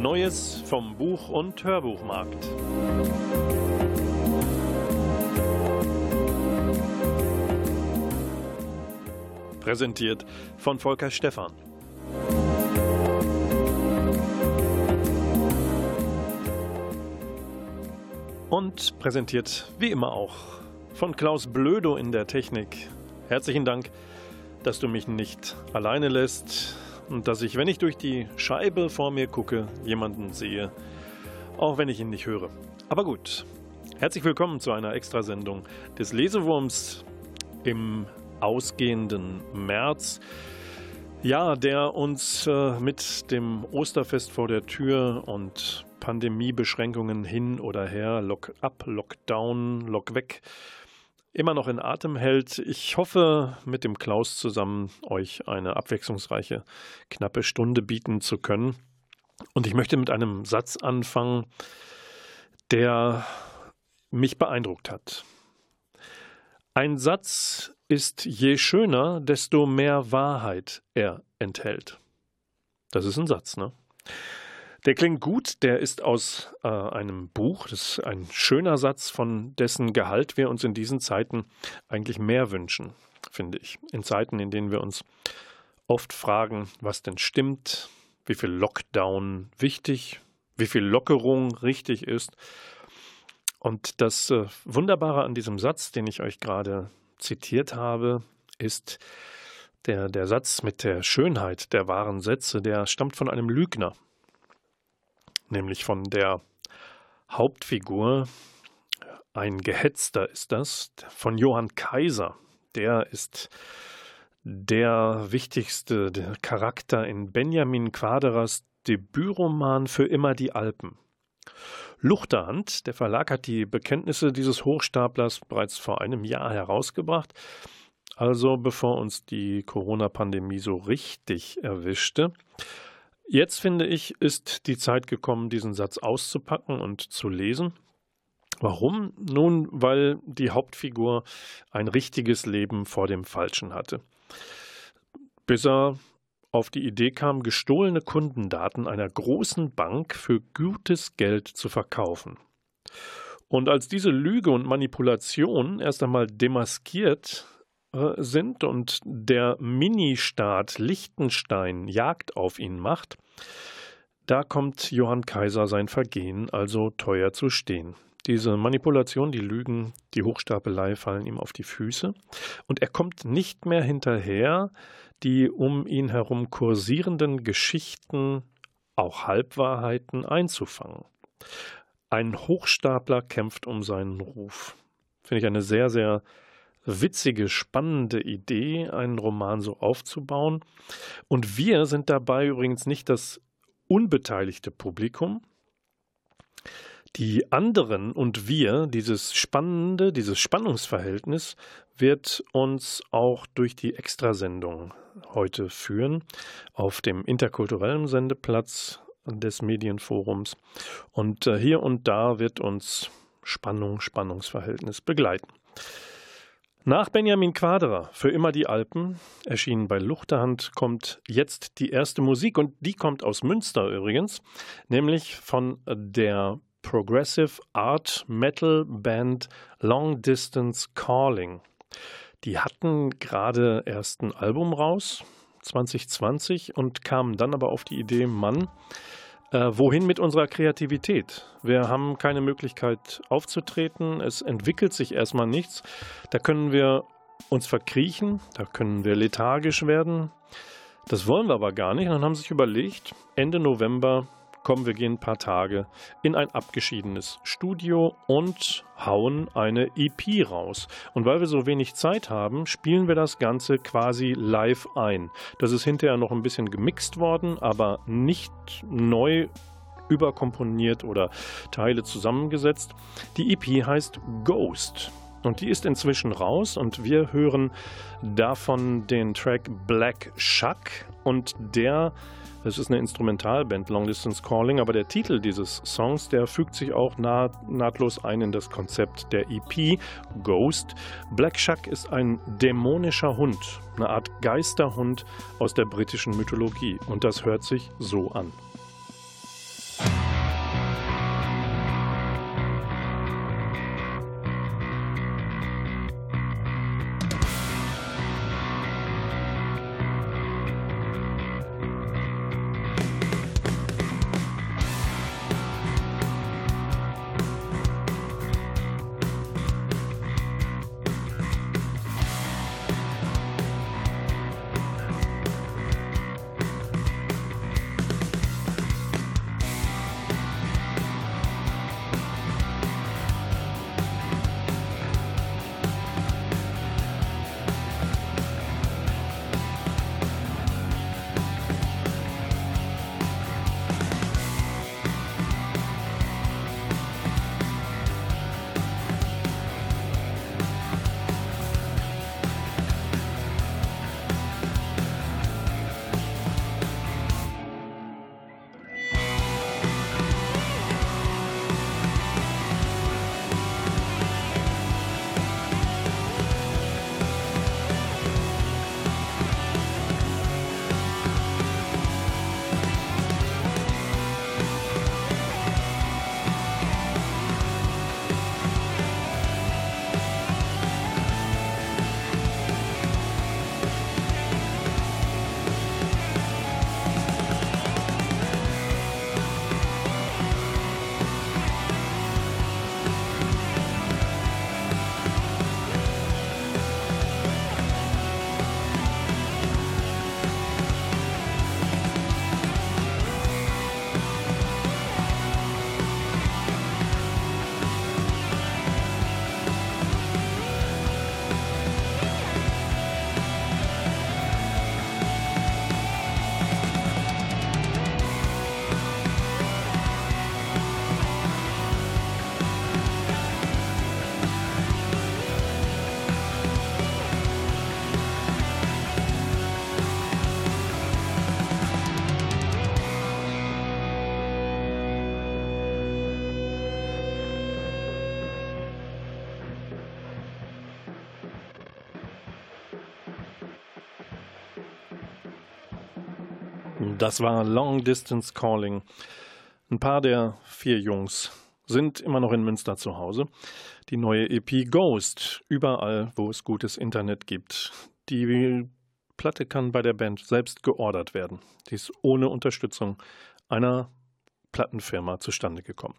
Neues vom Buch- und Hörbuchmarkt. Präsentiert von Volker Stephan. Und präsentiert wie immer auch von Klaus Blödo in der Technik. Herzlichen Dank, dass du mich nicht alleine lässt und dass ich, wenn ich durch die Scheibe vor mir gucke, jemanden sehe, auch wenn ich ihn nicht höre. Aber gut, herzlich willkommen zu einer Extrasendung des Lesewurms im ausgehenden März. Ja, der uns äh, mit dem Osterfest vor der Tür und Pandemiebeschränkungen hin oder her, Lock-up, Lockdown, Lock-weg, immer noch in Atem hält. Ich hoffe, mit dem Klaus zusammen euch eine abwechslungsreiche, knappe Stunde bieten zu können. Und ich möchte mit einem Satz anfangen, der mich beeindruckt hat. Ein Satz ist je schöner, desto mehr Wahrheit er enthält. Das ist ein Satz, ne? Der klingt gut, der ist aus äh, einem Buch, das ist ein schöner Satz, von dessen Gehalt wir uns in diesen Zeiten eigentlich mehr wünschen, finde ich. In Zeiten, in denen wir uns oft fragen, was denn stimmt, wie viel Lockdown wichtig, wie viel Lockerung richtig ist. Und das äh, Wunderbare an diesem Satz, den ich euch gerade zitiert habe, ist der, der Satz mit der Schönheit der wahren Sätze, der stammt von einem Lügner nämlich von der Hauptfigur. Ein Gehetzter ist das, von Johann Kaiser. Der ist der wichtigste Charakter in Benjamin Quaderers Debütroman für immer die Alpen. Luchterhand, der Verlag hat die Bekenntnisse dieses Hochstaplers bereits vor einem Jahr herausgebracht, also bevor uns die Corona-Pandemie so richtig erwischte. Jetzt finde ich, ist die Zeit gekommen, diesen Satz auszupacken und zu lesen. Warum? Nun, weil die Hauptfigur ein richtiges Leben vor dem Falschen hatte. Bis er auf die Idee kam, gestohlene Kundendaten einer großen Bank für gutes Geld zu verkaufen. Und als diese Lüge und Manipulation erst einmal demaskiert sind und der Ministaat Liechtenstein Jagd auf ihn macht, da kommt Johann Kaiser sein Vergehen also teuer zu stehen. Diese Manipulation, die Lügen, die Hochstapelei fallen ihm auf die Füße und er kommt nicht mehr hinterher, die um ihn herum kursierenden Geschichten, auch Halbwahrheiten einzufangen. Ein Hochstapler kämpft um seinen Ruf. Finde ich eine sehr, sehr witzige, spannende Idee, einen Roman so aufzubauen. Und wir sind dabei übrigens nicht das unbeteiligte Publikum. Die anderen und wir, dieses spannende, dieses Spannungsverhältnis, wird uns auch durch die Extrasendung heute führen auf dem interkulturellen Sendeplatz des Medienforums. Und äh, hier und da wird uns Spannung, Spannungsverhältnis begleiten. Nach Benjamin Quaderer, Für immer die Alpen, erschienen bei Luchterhand, kommt jetzt die erste Musik und die kommt aus Münster übrigens, nämlich von der Progressive Art Metal Band Long Distance Calling. Die hatten gerade erst ein Album raus, 2020, und kamen dann aber auf die Idee, Mann, äh, wohin mit unserer Kreativität? Wir haben keine Möglichkeit aufzutreten. Es entwickelt sich erstmal nichts. Da können wir uns verkriechen, da können wir lethargisch werden. Das wollen wir aber gar nicht. Und dann haben sie sich überlegt, Ende November komm, wir gehen ein paar Tage in ein abgeschiedenes Studio und hauen eine EP raus. Und weil wir so wenig Zeit haben, spielen wir das Ganze quasi live ein. Das ist hinterher noch ein bisschen gemixt worden, aber nicht neu überkomponiert oder Teile zusammengesetzt. Die EP heißt Ghost. Und die ist inzwischen raus und wir hören davon den Track Black Shuck und der es ist eine Instrumentalband, Long Distance Calling, aber der Titel dieses Songs, der fügt sich auch naht, nahtlos ein in das Konzept der EP Ghost. Black Shuck ist ein dämonischer Hund, eine Art Geisterhund aus der britischen Mythologie und das hört sich so an. Das war Long Distance Calling. Ein paar der vier Jungs sind immer noch in Münster zu Hause. Die neue EP Ghost, überall, wo es gutes Internet gibt. Die Platte kann bei der Band selbst geordert werden. Die ist ohne Unterstützung einer Plattenfirma zustande gekommen.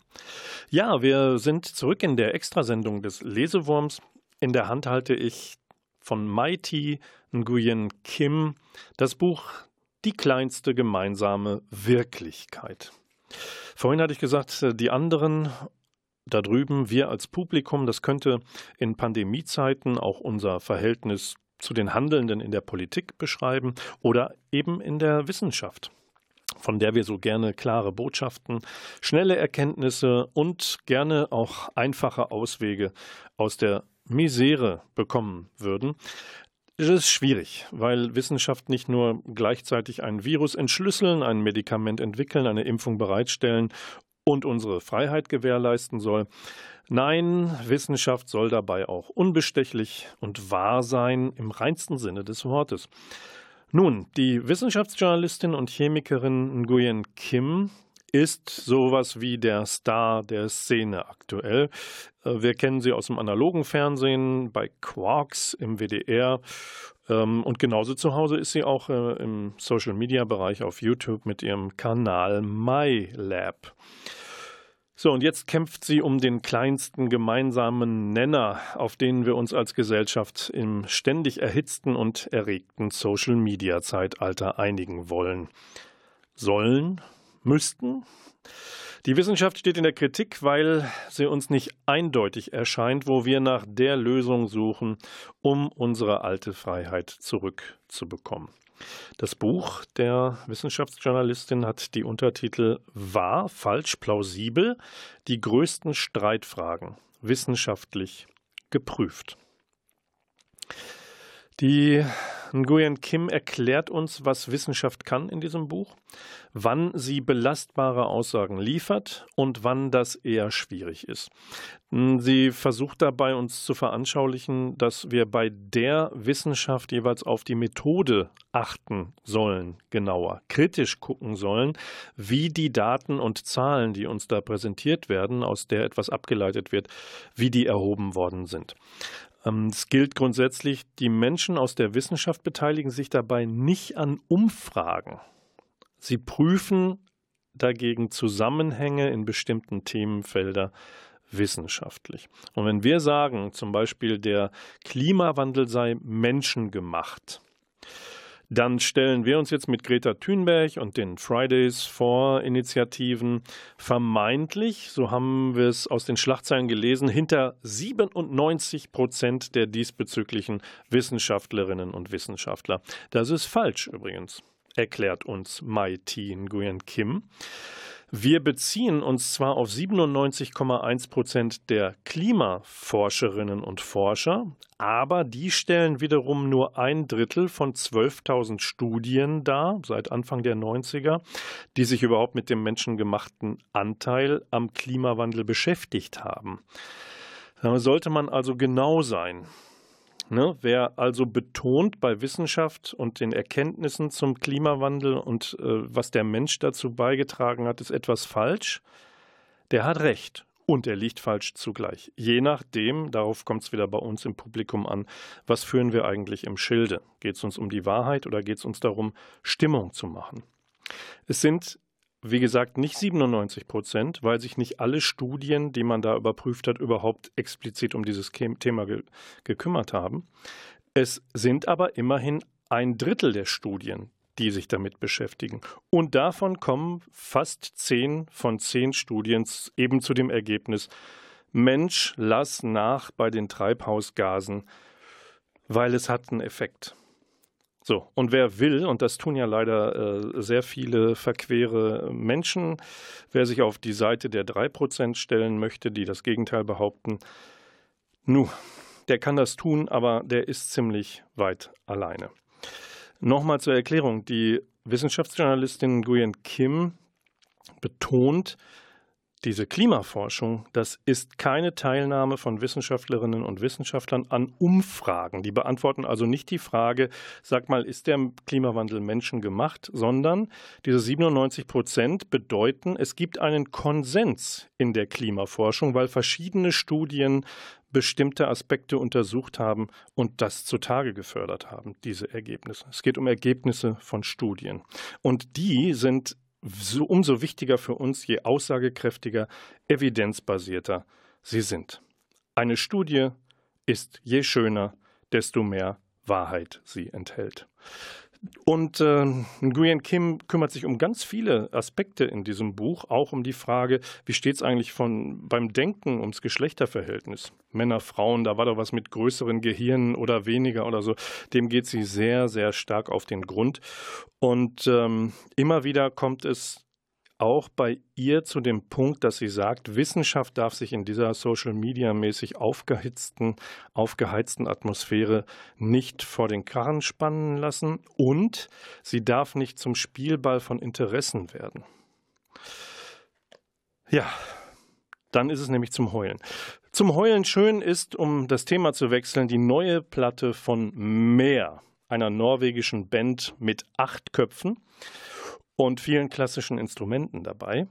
Ja, wir sind zurück in der Extrasendung des Lesewurms. In der Hand halte ich von Mighty Nguyen Kim das Buch die kleinste gemeinsame Wirklichkeit. Vorhin hatte ich gesagt, die anderen da drüben, wir als Publikum, das könnte in Pandemiezeiten auch unser Verhältnis zu den Handelnden in der Politik beschreiben oder eben in der Wissenschaft von der wir so gerne klare Botschaften, schnelle Erkenntnisse und gerne auch einfache Auswege aus der Misere bekommen würden. Es ist schwierig, weil Wissenschaft nicht nur gleichzeitig ein Virus entschlüsseln, ein Medikament entwickeln, eine Impfung bereitstellen und unsere Freiheit gewährleisten soll. Nein, Wissenschaft soll dabei auch unbestechlich und wahr sein im reinsten Sinne des Wortes. Nun, die Wissenschaftsjournalistin und Chemikerin Nguyen Kim ist sowas wie der Star der Szene aktuell. Äh, wir kennen sie aus dem analogen Fernsehen, bei Quarks im WDR. Ähm, und genauso zu Hause ist sie auch äh, im Social-Media-Bereich auf YouTube mit ihrem Kanal MyLab. So, und jetzt kämpft sie um den kleinsten gemeinsamen Nenner, auf den wir uns als Gesellschaft im ständig erhitzten und erregten Social-Media-Zeitalter einigen wollen. Sollen müssten. Die Wissenschaft steht in der Kritik, weil sie uns nicht eindeutig erscheint, wo wir nach der Lösung suchen, um unsere alte Freiheit zurückzubekommen. Das Buch der Wissenschaftsjournalistin hat die Untertitel Wahr, falsch, plausibel, die größten Streitfragen wissenschaftlich geprüft. Die Nguyen Kim erklärt uns, was Wissenschaft kann in diesem Buch, wann sie belastbare Aussagen liefert und wann das eher schwierig ist. Sie versucht dabei, uns zu veranschaulichen, dass wir bei der Wissenschaft jeweils auf die Methode achten sollen, genauer, kritisch gucken sollen, wie die Daten und Zahlen, die uns da präsentiert werden, aus der etwas abgeleitet wird, wie die erhoben worden sind. Ähm, es gilt grundsätzlich, die Menschen aus der Wissenschaft beteiligen sich dabei nicht an Umfragen. Sie prüfen dagegen Zusammenhänge in bestimmten Themenfelder wissenschaftlich. Und wenn wir sagen, zum Beispiel, der Klimawandel sei menschengemacht, dann stellen wir uns jetzt mit Greta Thunberg und den Fridays for Initiativen vermeintlich, so haben wir es aus den Schlagzeilen gelesen, hinter 97 Prozent der diesbezüglichen Wissenschaftlerinnen und Wissenschaftler. Das ist falsch übrigens, erklärt uns Mai T. Nguyen Kim. Wir beziehen uns zwar auf 97,1 Prozent der Klimaforscherinnen und Forscher, aber die stellen wiederum nur ein Drittel von 12.000 Studien dar, seit Anfang der 90er, die sich überhaupt mit dem menschengemachten Anteil am Klimawandel beschäftigt haben. Da sollte man also genau sein. Ne? Wer also betont bei Wissenschaft und den Erkenntnissen zum Klimawandel und äh, was der Mensch dazu beigetragen hat, ist etwas falsch, der hat recht. Und er liegt falsch zugleich. Je nachdem, darauf kommt es wieder bei uns im Publikum an, was führen wir eigentlich im Schilde? Geht es uns um die Wahrheit oder geht es uns darum, Stimmung zu machen? Es sind wie gesagt, nicht 97 Prozent, weil sich nicht alle Studien, die man da überprüft hat, überhaupt explizit um dieses Thema ge gekümmert haben. Es sind aber immerhin ein Drittel der Studien, die sich damit beschäftigen. Und davon kommen fast zehn von zehn Studien eben zu dem Ergebnis, Mensch, lass nach bei den Treibhausgasen, weil es hat einen Effekt. So, und wer will, und das tun ja leider äh, sehr viele verquere Menschen, wer sich auf die Seite der 3% stellen möchte, die das Gegenteil behaupten, nu, der kann das tun, aber der ist ziemlich weit alleine. Nochmal zur Erklärung. Die Wissenschaftsjournalistin Nguyen Kim betont, diese Klimaforschung, das ist keine Teilnahme von Wissenschaftlerinnen und Wissenschaftlern an Umfragen. Die beantworten also nicht die Frage, sag mal, ist der Klimawandel menschengemacht, sondern diese 97 Prozent bedeuten, es gibt einen Konsens in der Klimaforschung, weil verschiedene Studien bestimmte Aspekte untersucht haben und das zutage gefördert haben, diese Ergebnisse. Es geht um Ergebnisse von Studien. Und die sind so, umso wichtiger für uns, je aussagekräftiger, evidenzbasierter sie sind. Eine Studie ist je schöner, desto mehr Wahrheit sie enthält. Und äh, Nguyen Kim kümmert sich um ganz viele Aspekte in diesem Buch, auch um die Frage, wie steht es eigentlich von, beim Denken ums Geschlechterverhältnis? Männer, Frauen, da war doch was mit größeren Gehirnen oder weniger oder so. Dem geht sie sehr, sehr stark auf den Grund. Und ähm, immer wieder kommt es auch bei ihr zu dem Punkt, dass sie sagt, Wissenschaft darf sich in dieser Social Media mäßig aufgehitzten, aufgeheizten Atmosphäre nicht vor den Karren spannen lassen und sie darf nicht zum Spielball von Interessen werden. Ja, dann ist es nämlich zum Heulen. Zum Heulen schön ist, um das Thema zu wechseln, die neue Platte von Meer, einer norwegischen Band mit acht Köpfen und vielen klassischen Instrumenten dabei.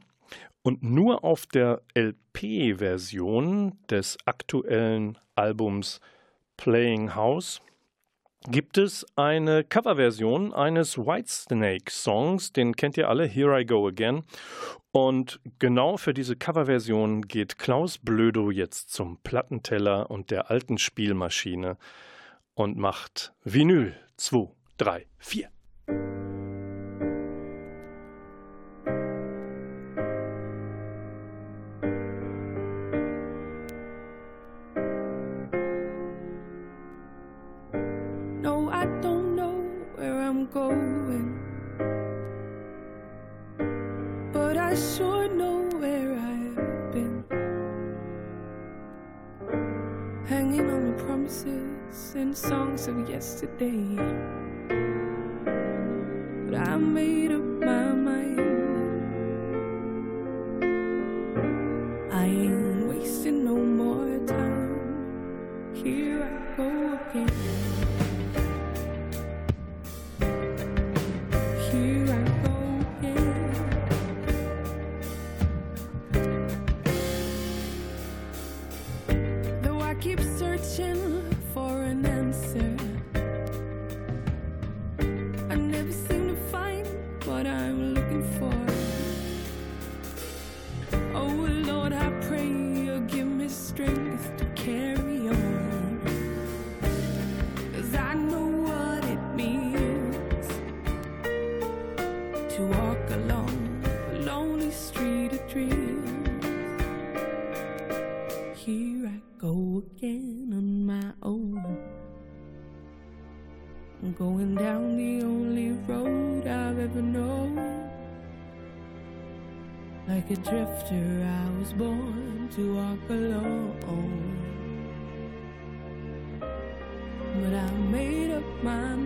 Und nur auf der LP-Version des aktuellen Albums Playing House gibt es eine Coverversion eines Whitesnake-Songs, den kennt ihr alle, Here I Go Again. Und genau für diese Coverversion geht Klaus Blödo jetzt zum Plattenteller und der alten Spielmaschine und macht Vinyl 2, 3, 4. My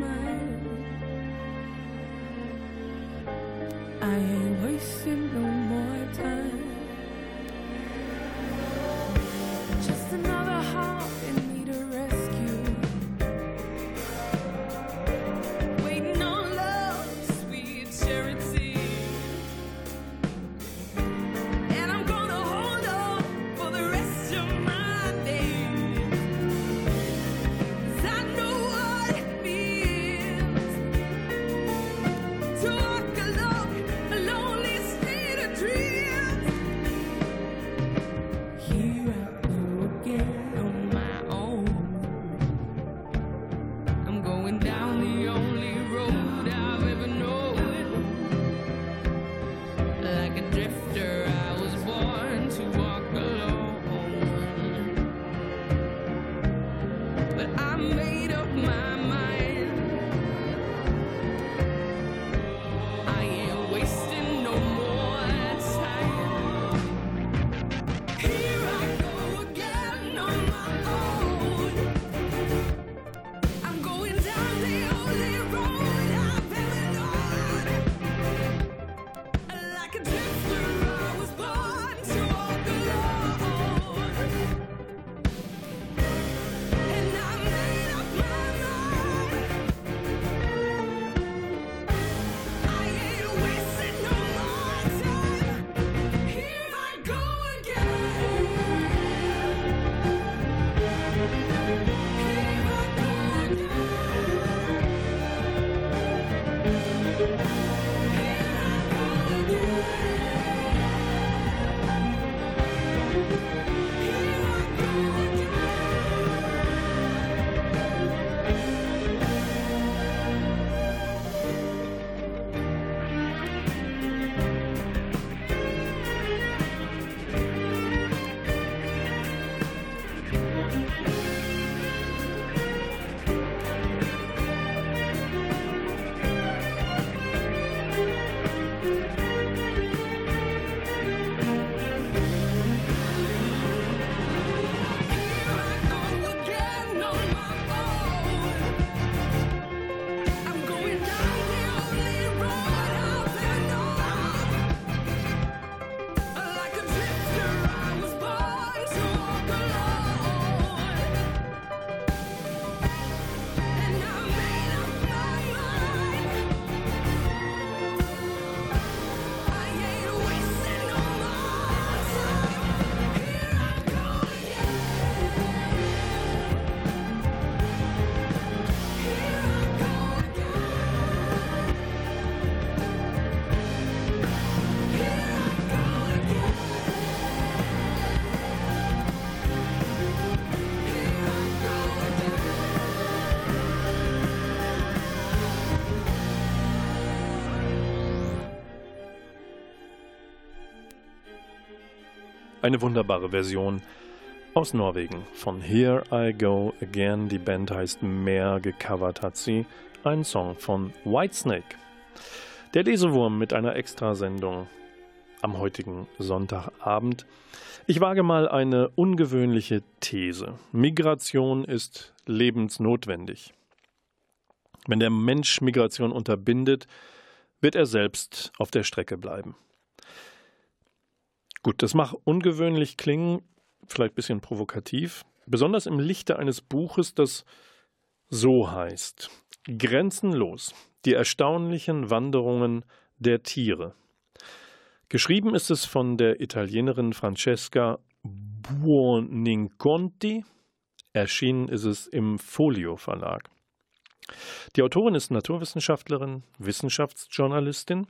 Eine wunderbare Version aus Norwegen von Here I Go Again. Die Band heißt Mehr, gecovert hat sie einen Song von Whitesnake. Der Lesewurm mit einer Extrasendung. am heutigen Sonntagabend. Ich wage mal eine ungewöhnliche These. Migration ist lebensnotwendig. Wenn der Mensch Migration unterbindet, wird er selbst auf der Strecke bleiben. Gut, das mag ungewöhnlich klingen, vielleicht ein bisschen provokativ, besonders im Lichte eines Buches, das so heißt. Grenzenlos. Die erstaunlichen Wanderungen der Tiere. Geschrieben ist es von der Italienerin Francesca Buoninconti. Erschienen ist es im Folio Verlag. Die Autorin ist Naturwissenschaftlerin, Wissenschaftsjournalistin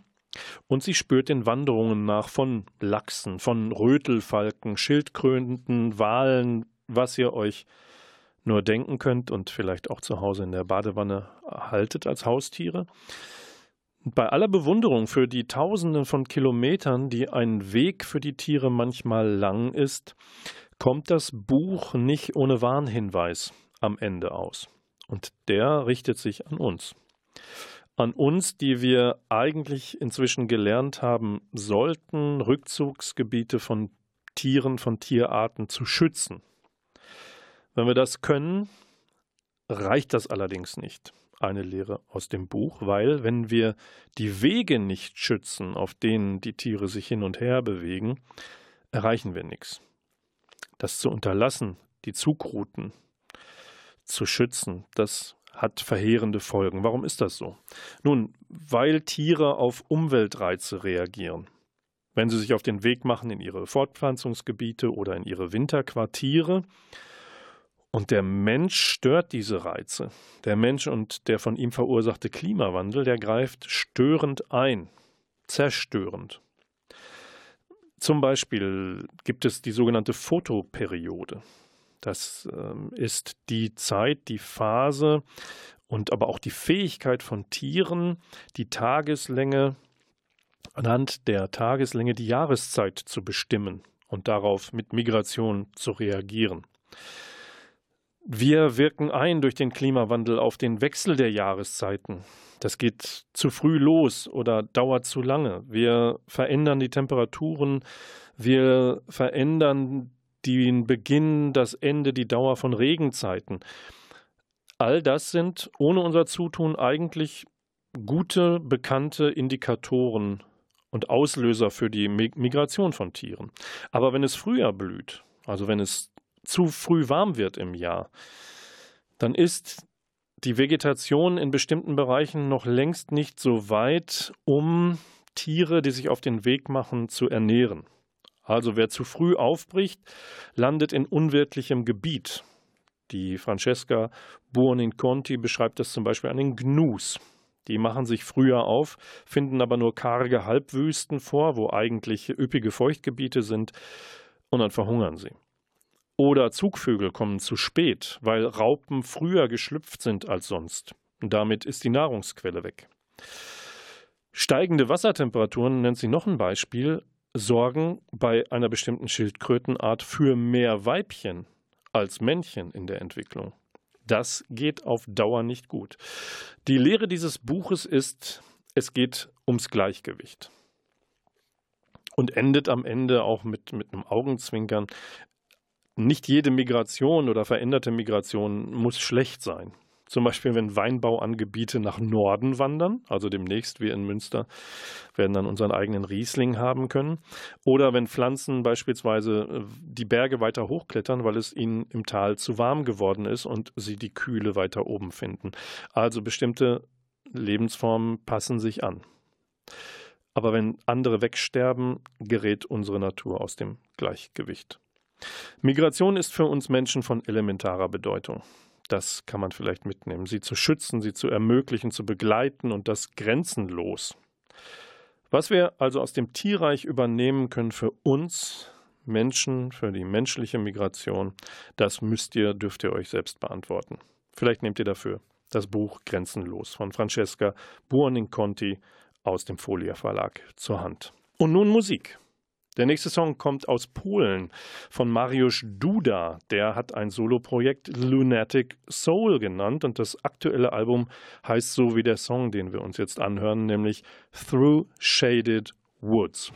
und sie spürt den Wanderungen nach von Lachsen, von Rötelfalken, Schildkröten, Walen, was ihr euch nur denken könnt und vielleicht auch zu Hause in der Badewanne haltet als Haustiere. Bei aller Bewunderung für die Tausenden von Kilometern, die ein Weg für die Tiere manchmal lang ist, kommt das Buch nicht ohne Warnhinweis am Ende aus. Und der richtet sich an uns. An uns, die wir eigentlich inzwischen gelernt haben sollten, Rückzugsgebiete von Tieren, von Tierarten zu schützen. Wenn wir das können, reicht das allerdings nicht. Eine Lehre aus dem Buch, weil wenn wir die Wege nicht schützen, auf denen die Tiere sich hin und her bewegen, erreichen wir nichts. Das zu unterlassen, die Zugrouten zu schützen, das hat verheerende Folgen. Warum ist das so? Nun, weil Tiere auf Umweltreize reagieren. Wenn sie sich auf den Weg machen in ihre Fortpflanzungsgebiete oder in ihre Winterquartiere, und der Mensch stört diese Reize. Der Mensch und der von ihm verursachte Klimawandel, der greift störend ein, zerstörend. Zum Beispiel gibt es die sogenannte Photoperiode. Das ähm, ist die Zeit, die Phase und aber auch die Fähigkeit von Tieren, die Tageslänge anhand der Tageslänge die Jahreszeit zu bestimmen und darauf mit Migration zu reagieren. Wir wirken ein durch den Klimawandel auf den Wechsel der Jahreszeiten. Das geht zu früh los oder dauert zu lange. Wir verändern die Temperaturen, wir verändern den Beginn, das Ende, die Dauer von Regenzeiten. All das sind ohne unser Zutun eigentlich gute, bekannte Indikatoren und Auslöser für die Migration von Tieren. Aber wenn es früher blüht, also wenn es zu früh warm wird im Jahr, dann ist die Vegetation in bestimmten Bereichen noch längst nicht so weit, um Tiere, die sich auf den Weg machen, zu ernähren. Also wer zu früh aufbricht, landet in unwirtlichem Gebiet. Die Francesca Buoninconti beschreibt das zum Beispiel an den Gnus. Die machen sich früher auf, finden aber nur karge Halbwüsten vor, wo eigentlich üppige Feuchtgebiete sind, und dann verhungern sie. Oder Zugvögel kommen zu spät, weil Raupen früher geschlüpft sind als sonst. Und damit ist die Nahrungsquelle weg. Steigende Wassertemperaturen, nennt sie noch ein Beispiel, sorgen bei einer bestimmten Schildkrötenart für mehr Weibchen als Männchen in der Entwicklung. Das geht auf Dauer nicht gut. Die Lehre dieses Buches ist, es geht ums Gleichgewicht. Und endet am Ende auch mit, mit einem Augenzwinkern nicht jede Migration oder veränderte Migration muss schlecht sein. Zum Beispiel, wenn Weinbauangebiete nach Norden wandern, also demnächst wir in Münster werden dann unseren eigenen Riesling haben können. Oder wenn Pflanzen beispielsweise äh, die Berge weiter hochklettern, weil es ihnen im Tal zu warm geworden ist und sie die Kühle weiter oben finden. Also bestimmte Lebensformen passen sich an. Aber wenn andere wegsterben, gerät unsere Natur aus dem Gleichgewicht. Migration ist für uns Menschen von elementarer Bedeutung. Das kann man vielleicht mitnehmen. Sie zu schützen, sie zu ermöglichen, zu begleiten und das grenzenlos. Was wir also aus dem Tierreich übernehmen können für uns Menschen, für die menschliche Migration, das müsst ihr, dürft ihr euch selbst beantworten. Vielleicht nehmt ihr dafür das Buch Grenzenlos von Francesca Buoninconti aus dem Folia Verlag zur Hand. Und nun Musik. Der nächste Song kommt aus Polen von Mariusz Duda. Der hat ein Soloprojekt Lunatic Soul genannt und das aktuelle Album heißt so wie der Song, den wir uns jetzt anhören, nämlich Through Shaded Woods.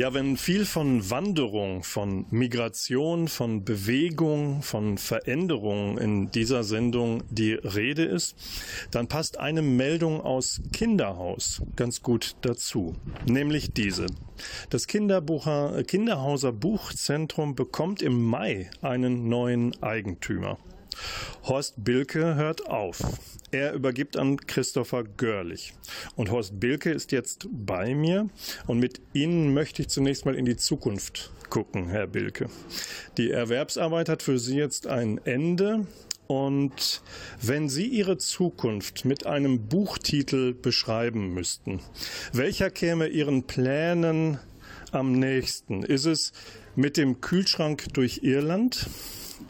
Ja, wenn viel von Wanderung, von Migration, von Bewegung, von Veränderung in dieser Sendung die Rede ist, dann passt eine Meldung aus Kinderhaus ganz gut dazu, nämlich diese. Das Kinderbucher, Kinderhauser Buchzentrum bekommt im Mai einen neuen Eigentümer. Horst Bilke hört auf. Er übergibt an Christopher Görlich. Und Horst Bilke ist jetzt bei mir und mit Ihnen möchte ich zunächst mal in die Zukunft gucken, Herr Bilke. Die Erwerbsarbeit hat für Sie jetzt ein Ende. Und wenn Sie Ihre Zukunft mit einem Buchtitel beschreiben müssten, welcher käme Ihren Plänen am nächsten? Ist es mit dem Kühlschrank durch Irland?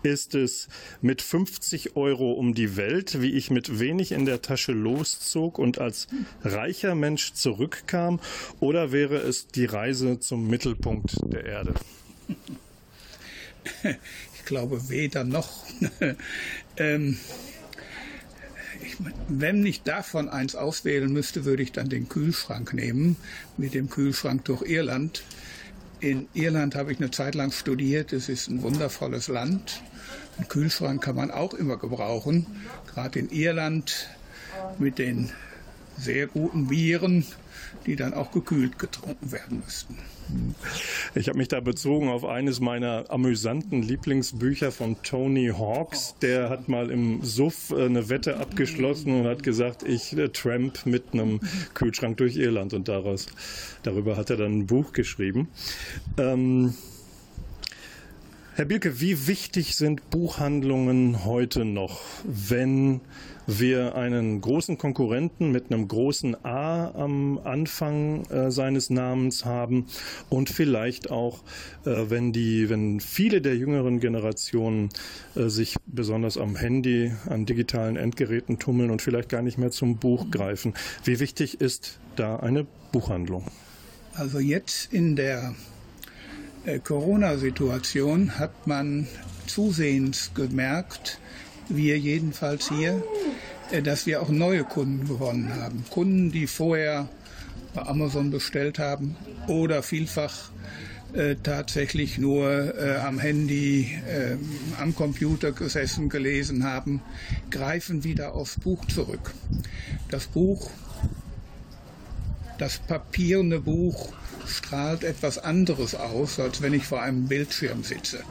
Ist es mit 50 Euro um die Welt, wie ich mit wenig in der Tasche loszog und als reicher Mensch zurückkam? Oder wäre es die Reise zum Mittelpunkt der Erde? Ich glaube weder noch. ähm, ich, wenn ich davon eins auswählen müsste, würde ich dann den Kühlschrank nehmen, mit dem Kühlschrank durch Irland. In Irland habe ich eine Zeit lang studiert. Es ist ein wundervolles Land. Einen Kühlschrank kann man auch immer gebrauchen. Gerade in Irland mit den sehr guten Bieren, die dann auch gekühlt getrunken werden müssten. Ich habe mich da bezogen auf eines meiner amüsanten Lieblingsbücher von Tony Hawks. Der hat mal im Suff äh, eine Wette abgeschlossen und hat gesagt, ich äh, tramp mit einem Kühlschrank durch Irland und daraus, darüber hat er dann ein Buch geschrieben. Ähm, Herr Birke, wie wichtig sind Buchhandlungen heute noch, wenn wir einen großen Konkurrenten mit einem großen A am Anfang äh, seines Namens haben und vielleicht auch, äh, wenn die, wenn viele der jüngeren Generationen äh, sich besonders am Handy, an digitalen Endgeräten tummeln und vielleicht gar nicht mehr zum Buch greifen. Wie wichtig ist da eine Buchhandlung? Also jetzt in der äh, Corona-Situation hat man zusehends gemerkt, wir jedenfalls hier, äh, dass wir auch neue Kunden gewonnen haben. Kunden, die vorher bei Amazon bestellt haben oder vielfach äh, tatsächlich nur äh, am Handy, äh, am Computer gesessen, gelesen haben, greifen wieder aufs Buch zurück. Das Buch, das papierne Buch strahlt etwas anderes aus, als wenn ich vor einem Bildschirm sitze.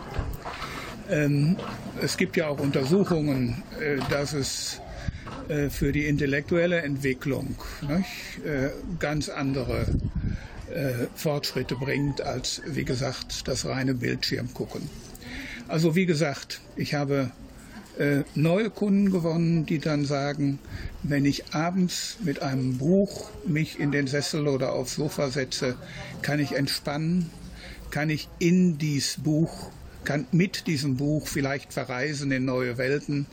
Ähm, es gibt ja auch Untersuchungen, äh, dass es äh, für die intellektuelle Entwicklung nicht, äh, ganz andere Fortschritte bringt als, wie gesagt, das reine Bildschirmgucken. Also wie gesagt, ich habe neue Kunden gewonnen, die dann sagen, wenn ich abends mit einem Buch mich in den Sessel oder aufs Sofa setze, kann ich entspannen, kann ich in dies Buch, kann mit diesem Buch vielleicht verreisen in neue Welten.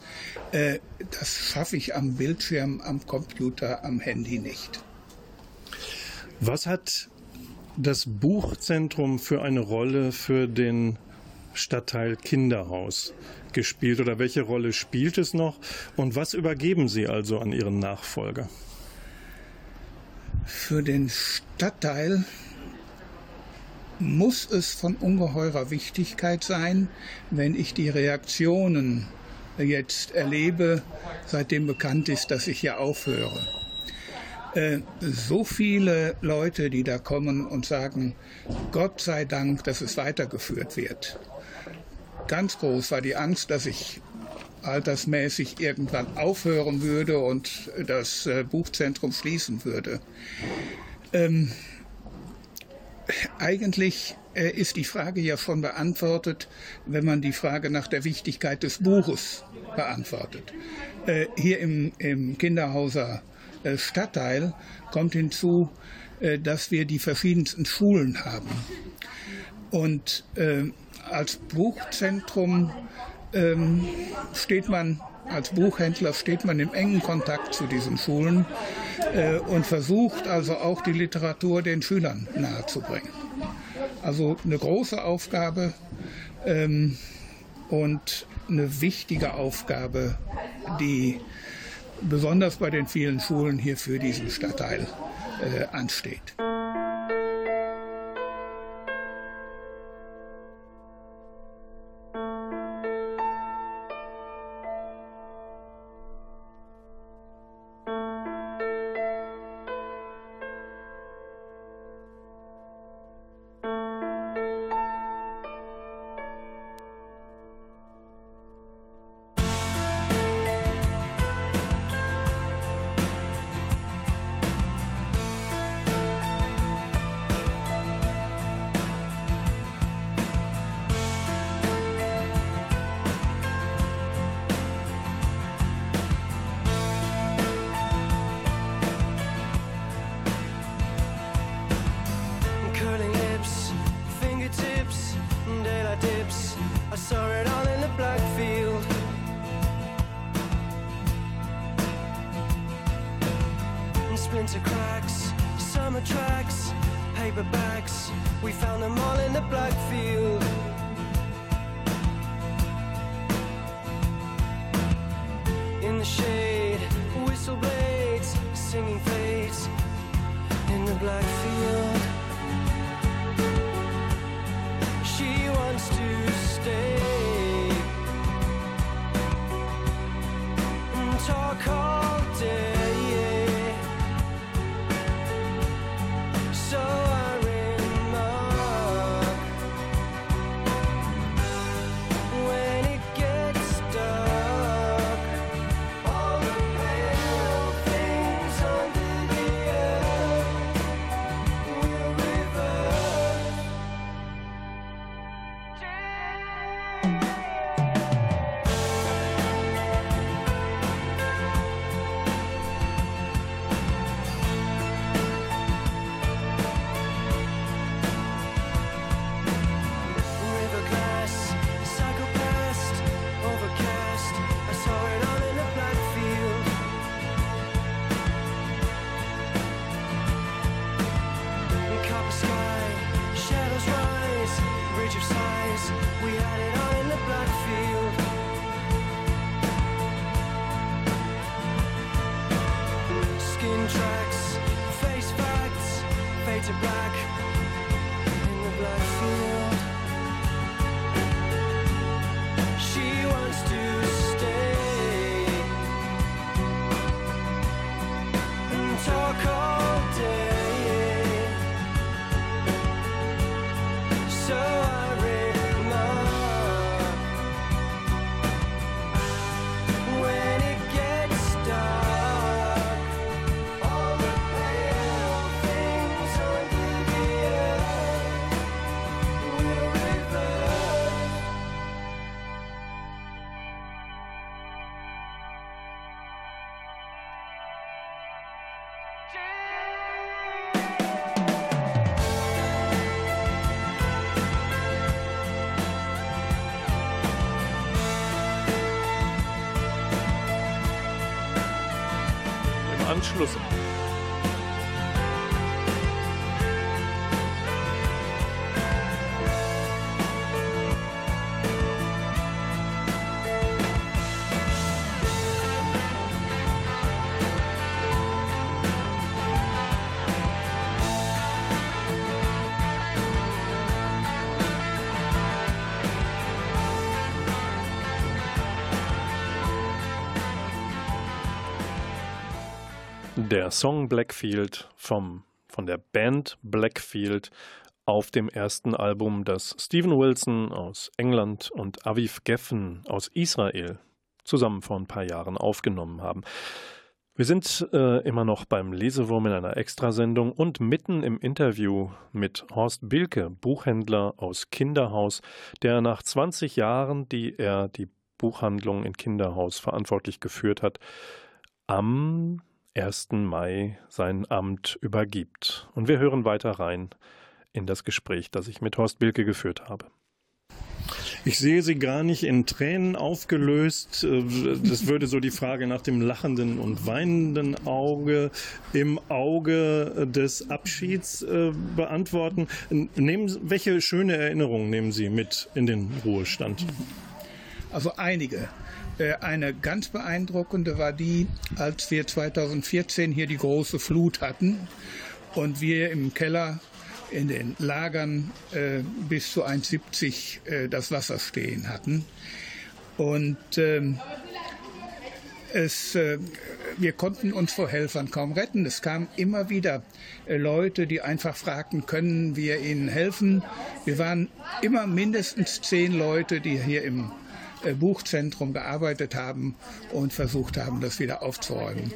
Äh, das schaffe ich am Bildschirm, am Computer, am Handy nicht. Was hat das Buchzentrum für eine Rolle für den Stadtteil Kinderhaus gespielt oder welche Rolle spielt es noch und was übergeben Sie also an Ihren Nachfolger? Für den Stadtteil muss es von ungeheurer Wichtigkeit sein, wenn ich die Reaktionen jetzt erlebe, seitdem bekannt ist, dass ich hier aufhöre. Äh, so viele Leute, die da kommen und sagen, Gott sei Dank, dass es weitergeführt wird. Ganz groß war die Angst, dass ich altersmäßig irgendwann aufhören würde und das äh, Buchzentrum schließen würde. Ähm, eigentlich äh, ist die Frage ja schon beantwortet, wenn man die Frage nach der Wichtigkeit des Buches beantwortet. Äh, hier im, im Kinderhauser äh, Stadtteil kommt hinzu, dass wir die verschiedensten Schulen haben. Und als Buchzentrum ähm, steht man, als Buchhändler steht man im engen Kontakt zu diesen Schulen äh, und versucht also auch die Literatur den Schülern nahezubringen. Also eine große Aufgabe ähm, und eine wichtige Aufgabe, die besonders bei den vielen Schulen hier für diesen Stadtteil äh, ansteht. Shade, whistle blades, singing fades in the black field. She wants to Im Der Song Blackfield vom, von der Band Blackfield auf dem ersten Album, das Stephen Wilson aus England und Aviv Geffen aus Israel zusammen vor ein paar Jahren aufgenommen haben. Wir sind äh, immer noch beim Lesewurm in einer Extrasendung und mitten im Interview mit Horst Bilke, Buchhändler aus Kinderhaus, der nach 20 Jahren, die er die Buchhandlung in Kinderhaus verantwortlich geführt hat, am 1. Mai sein Amt übergibt. Und wir hören weiter rein in das Gespräch, das ich mit Horst Bilke geführt habe. Ich sehe sie gar nicht in Tränen aufgelöst. Äh, Das würde so die Frage nach dem lachenden und weinenden Auge im Auge des Abschieds äh, beantworten. Nehmen, welche schöne Erinnerungen nehmen Sie mit in den Ruhestand? Also einige. Äh, Eine ganz beeindruckende war die, als wir 2014 hier die große Flut hatten und wir im Keller in den Lagern äh, bis zu 1,70 äh, das Wasser stehen hatten. Und ähm, es, wir konnten uns vor Helfern kaum retten. Es kamen immer wieder Leute, die einfach fragten, können wir ihnen helfen? Wir waren immer mindestens zehn Leute, die hier im Buchzentrum gearbeitet haben und versucht haben, das wieder aufzuräumen.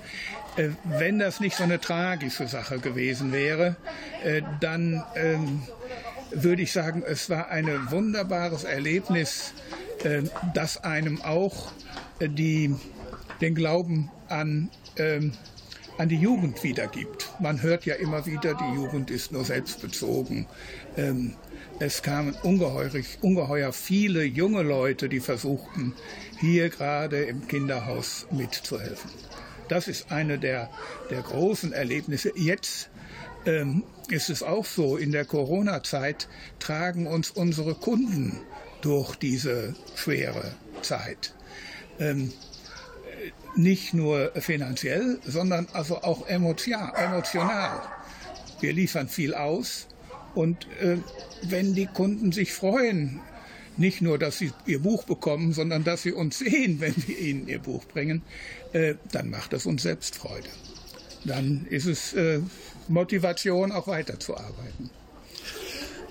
Äh, Wenn das nicht so eine tragische Sache gewesen wäre, äh, dann ähm, würde ich sagen, es war ein wunderbares Erlebnis, äh, das einem auch äh, die, den Glauben an, ähm, an die Jugend wiedergibt. Man hört ja immer wieder, die Jugend ist nur selbstbezogen. Ähm, es kamen ungeheurig, ungeheuer viele junge Leute, die versuchten, hier gerade im Kinderhaus mitzuhelfen. Das ist eine der, der großen Erlebnisse. Jetzt ähm, ist es auch so, in der Corona-Zeit tragen uns unsere Kunden durch diese schwere Zeit. Ähm, nicht nur finanziell, sondern also auch emotion- emotional. Wir liefern viel aus und äh, wenn die Kunden sich freuen, nicht nur, dass sie ihr Buch bekommen, sondern dass sie uns sehen, wenn wir ihnen ihr Buch bringen, äh, dann macht das uns selbst Freude. Dann ist es äh, Motivation, auch weiterzuarbeiten.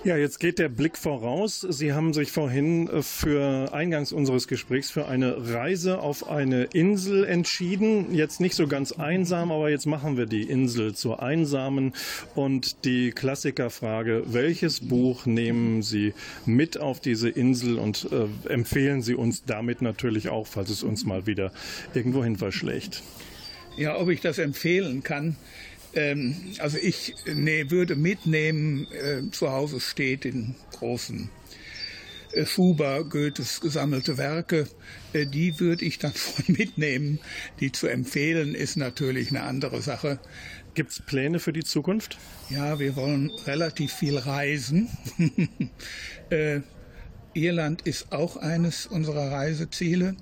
Ja, jetzt geht der Blick voraus. Sie haben sich vorhin äh, für eingangs unseres Gesprächs für eine Reise auf eine Insel entschieden. Jetzt nicht so ganz einsam, aber jetzt machen wir die Insel zur einsamen. Und die Klassikerfrage, welches Buch nehmen Sie mit auf diese Insel und äh, empfehlen Sie uns damit natürlich auch, falls es uns mal wieder irgendwohin verschlägt? Ja, ob ich das empfehlen kann. Ähm, also ich nee, würde mitnehmen, äh, zu Hause steht in großen äh, Schuber Goethes gesammelte Werke. Äh, die würde ich dann schon mitnehmen. Die zu empfehlen ist natürlich eine andere Sache. Gibt es Pläne für die Zukunft? Ja, wir wollen relativ viel reisen. äh, Irland ist auch eines unserer Reiseziele.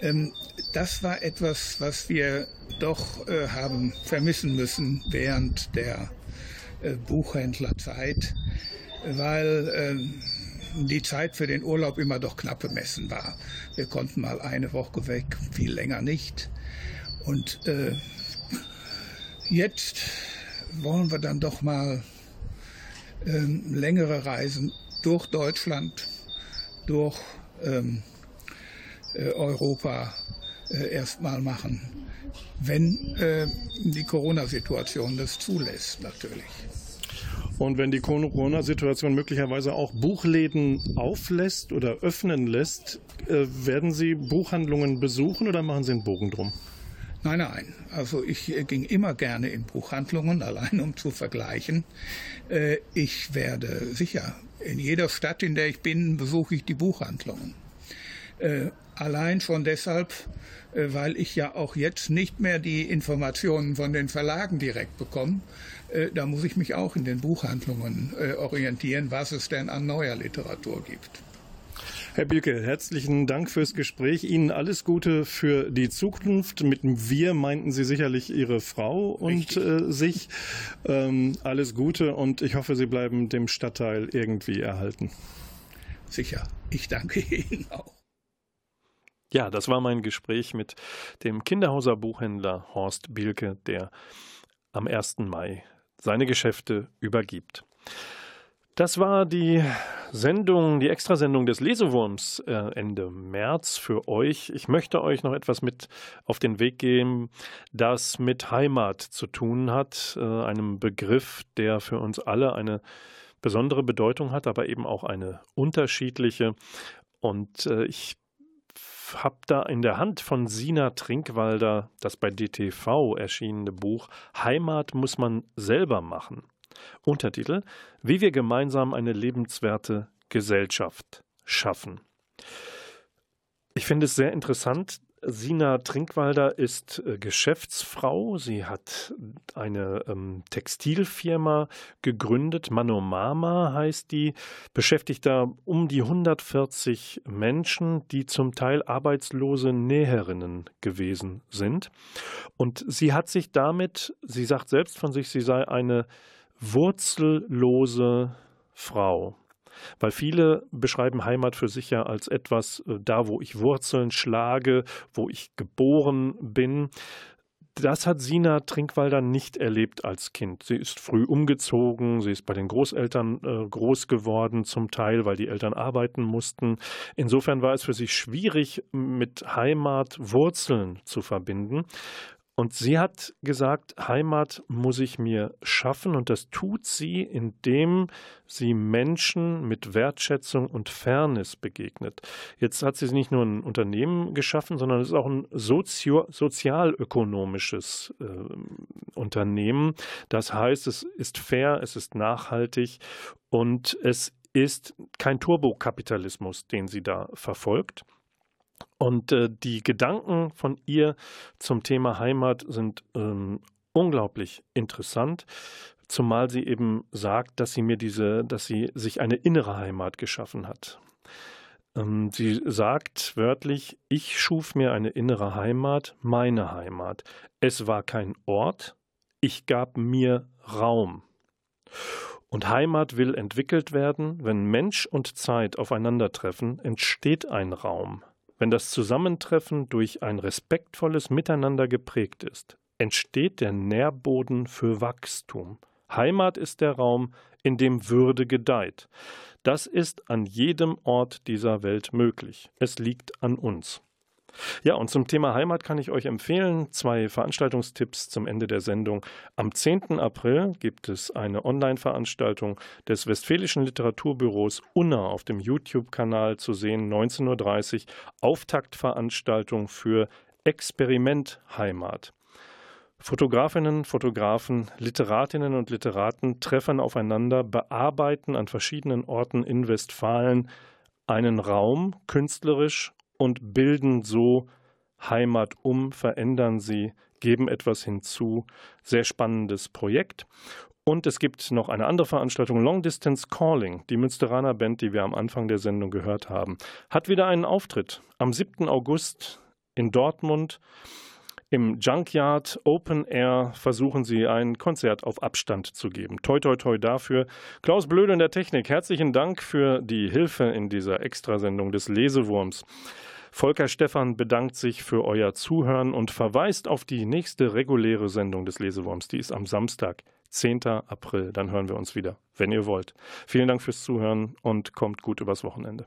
Ähm, das war etwas, was wir doch äh, haben vermissen müssen während der äh, Buchhändlerzeit, weil ähm, die Zeit für den Urlaub immer doch knapp bemessen war. Wir konnten mal eine Woche weg, viel länger nicht. Und äh, jetzt wollen wir dann doch mal ähm, längere Reisen durch Deutschland, durch ähm, äh, Europa äh, erstmal machen, wenn äh, die Corona-Situation das zulässt, natürlich. Und wenn die Corona-Situation möglicherweise auch Buchläden auflässt oder öffnen lässt, äh, werden Sie Buchhandlungen besuchen oder machen Sie einen Bogen drum? Nein, nein. Also ich äh, ging immer gerne in Buchhandlungen, allein um zu vergleichen. Äh, Ich werde sicher, in jeder Stadt, in der ich bin, besuche ich die Buchhandlungen. Allein schon deshalb, äh, weil ich ja auch jetzt nicht mehr die Informationen von den Verlagen direkt bekomme. Äh, Da muss ich mich auch in den Buchhandlungen äh, orientieren, was es denn an neuer Literatur gibt. Herr Bielke, herzlichen Dank fürs Gespräch. Ihnen alles Gute für die Zukunft. Mit Wir meinten Sie sicherlich Ihre Frau und äh, sich. Ähm, alles Gute und ich hoffe, Sie bleiben dem Stadtteil irgendwie erhalten. Sicher. Ich danke Ihnen auch. Ja, das war mein Gespräch mit dem Kinderhauser Buchhändler Horst Bielke, der am 1. Mai seine Geschäfte übergibt. Das war die Sendung, die Extrasendung des Lesewurms äh, Ende März für euch. Ich möchte euch noch etwas mit auf den Weg geben, das mit Heimat zu tun hat, äh, einem Begriff, der für uns alle eine besondere Bedeutung hat, aber eben auch eine unterschiedliche. Und äh, ich habe da in der Hand von Sina Trinkwalder das bei DTV erschienene Buch Heimat muss man selber machen. Untertitel Wie wir gemeinsam eine lebenswerte Gesellschaft schaffen. Ich finde es sehr interessant. Sina Trinkwalder ist äh, Geschäftsfrau. Sie hat eine ähm, Textilfirma gegründet. Manomama heißt die. Beschäftigt da um die 140 Menschen, die zum Teil arbeitslose Näherinnen gewesen sind. Und sie hat sich damit, sie sagt selbst von sich, sie sei eine wurzellose Frau. Weil viele beschreiben Heimat für sich ja als etwas, äh, da wo ich Wurzeln schlage, wo ich geboren bin. Das hat Sina Trinkwalder nicht erlebt als Kind. Sie ist früh umgezogen, sie ist bei den Großeltern äh, groß geworden, zum Teil, weil die Eltern arbeiten mussten. Insofern war es für sie schwierig, mit Heimat Wurzeln zu verbinden. Und sie hat gesagt, Heimat muss ich mir schaffen und das tut sie, indem sie Menschen mit Wertschätzung und Fairness begegnet. Jetzt hat sie nicht nur ein Unternehmen geschaffen, sondern es ist auch ein sozio sozialökonomisches äh, Unternehmen. Das heißt, es ist fair, es ist nachhaltig und es ist kein Turbokapitalismus, den sie da verfolgt. Und äh, die Gedanken von ihr zum Thema Heimat sind ähm, unglaublich interessant, zumal sie eben sagt, dass sie mir diese, dass sie sich eine innere Heimat geschaffen hat. Ähm, sie sagt wörtlich, ich schuf mir eine innere Heimat, meine Heimat. Es war kein Ort, ich gab mir Raum. Und Heimat will entwickelt werden, wenn Mensch und Zeit aufeinandertreffen, entsteht ein Raum. Wenn das Zusammentreffen durch ein respektvolles Miteinander geprägt ist, entsteht der Nährboden für Wachstum. Heimat ist der Raum, in dem Würde gedeiht. Das ist an jedem Ort dieser Welt möglich. Es liegt an uns. Ja, und zum Thema Heimat kann ich euch empfehlen, zwei Veranstaltungstipps zum Ende der Sendung. Am 10. April gibt es eine Online-Veranstaltung des Westfälischen Literaturbüros Unna auf dem YouTube-Kanal zu sehen, 19.30 Uhr, Auftaktveranstaltung für Experiment Heimat. Fotografinnen, Fotografen, Literatinnen und Literaten treffen aufeinander, bearbeiten an verschiedenen Orten in Westfalen einen Raum künstlerisch und bilden so Heimat um, verändern sie, geben etwas hinzu. Sehr spannendes Projekt. Und es gibt noch eine andere Veranstaltung, Long Distance Calling. Die Münsteraner Band, die wir am Anfang der Sendung gehört haben, hat wieder einen Auftritt am 7. August in Dortmund im Junkyard Open Air versuchen sie ein Konzert auf Abstand zu geben. Toi, toi, toi dafür. Klaus Blödel in der Technik, herzlichen Dank für die Hilfe in dieser Extrasendung des Lesewurms. Volker Stephan bedankt sich für euer Zuhören und verweist auf die nächste reguläre Sendung des Lesewurms. Die ist am Samstag, 10. April. Dann hören wir uns wieder, wenn ihr wollt. Vielen Dank fürs Zuhören und kommt gut übers Wochenende.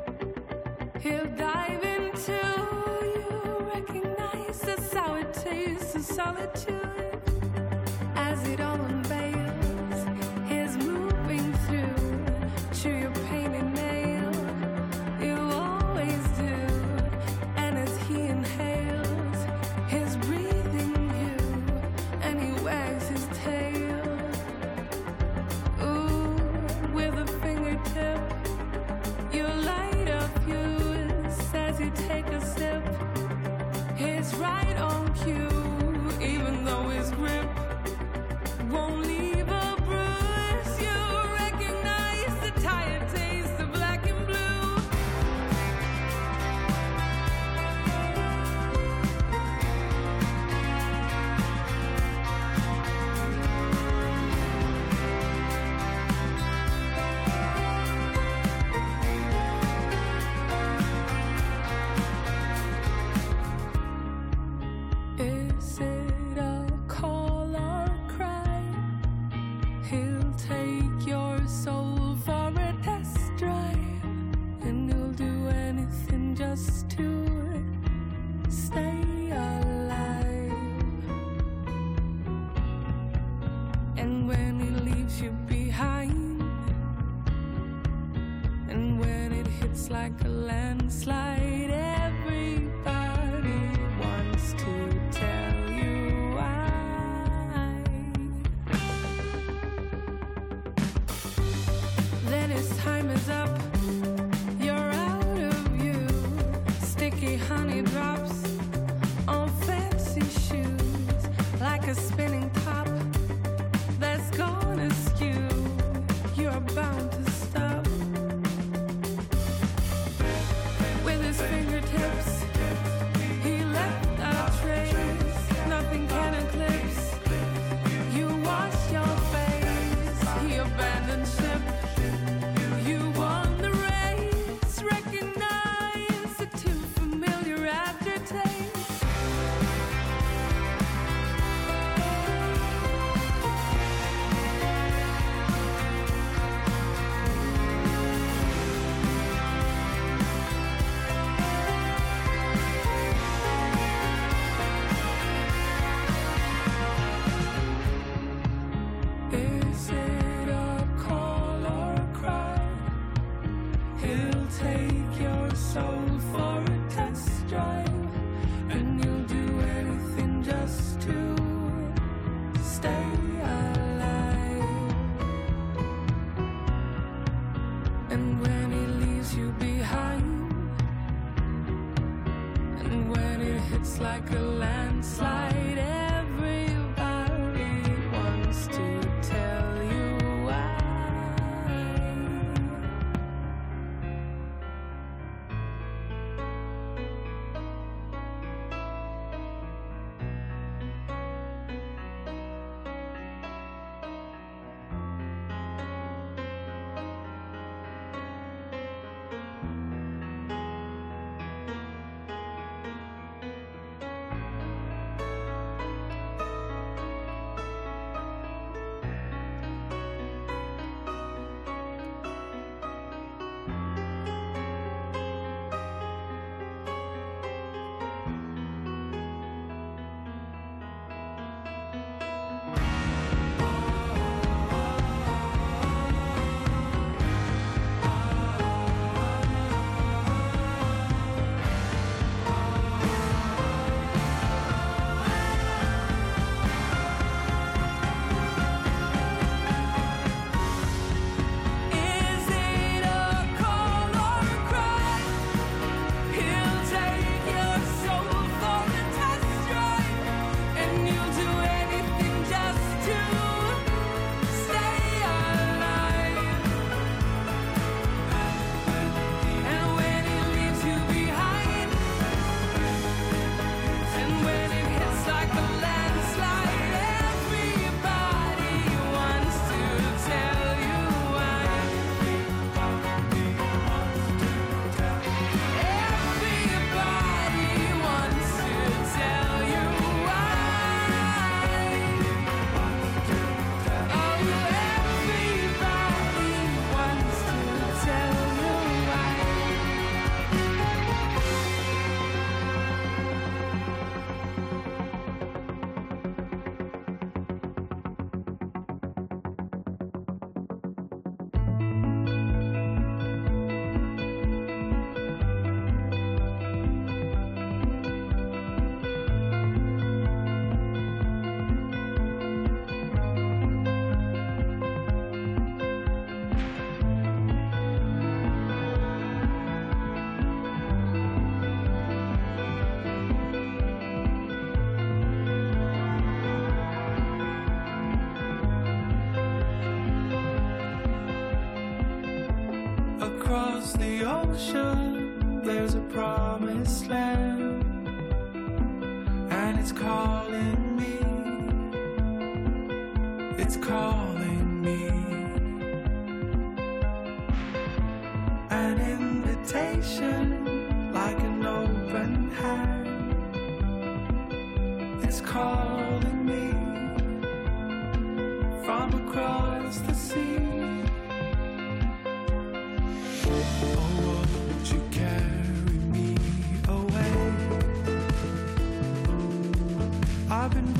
dive into you. Recognize the solitude.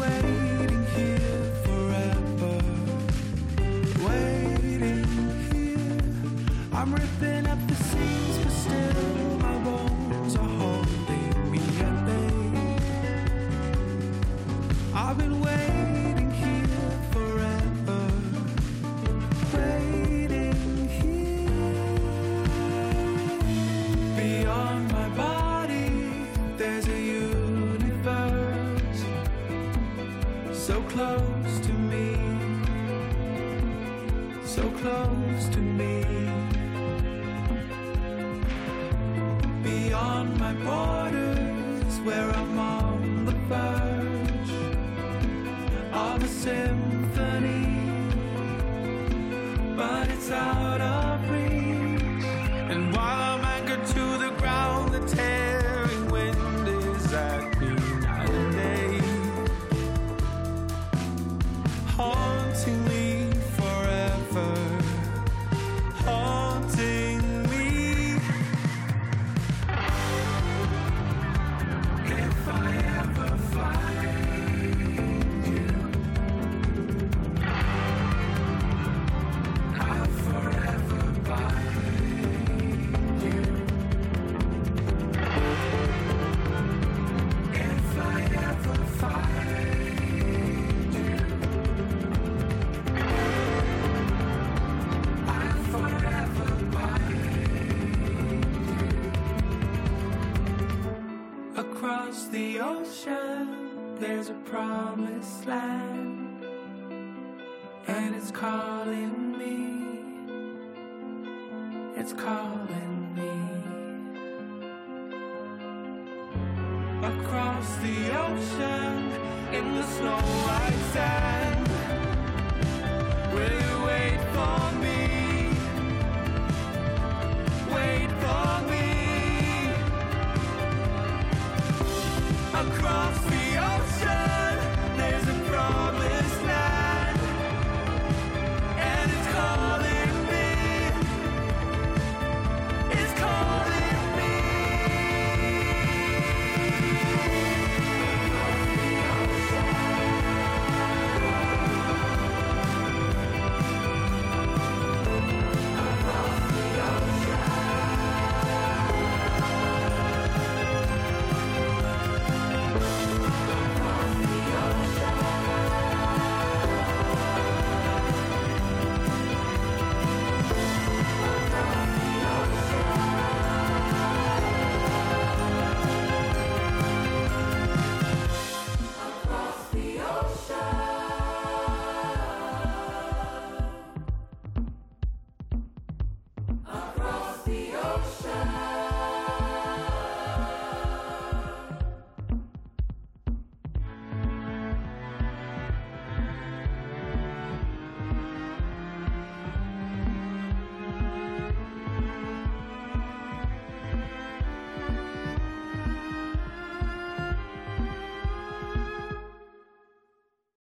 away. across the ocean, there's a promised land, and it's calling me. It's calling me. Across the ocean, in the snow white sand, will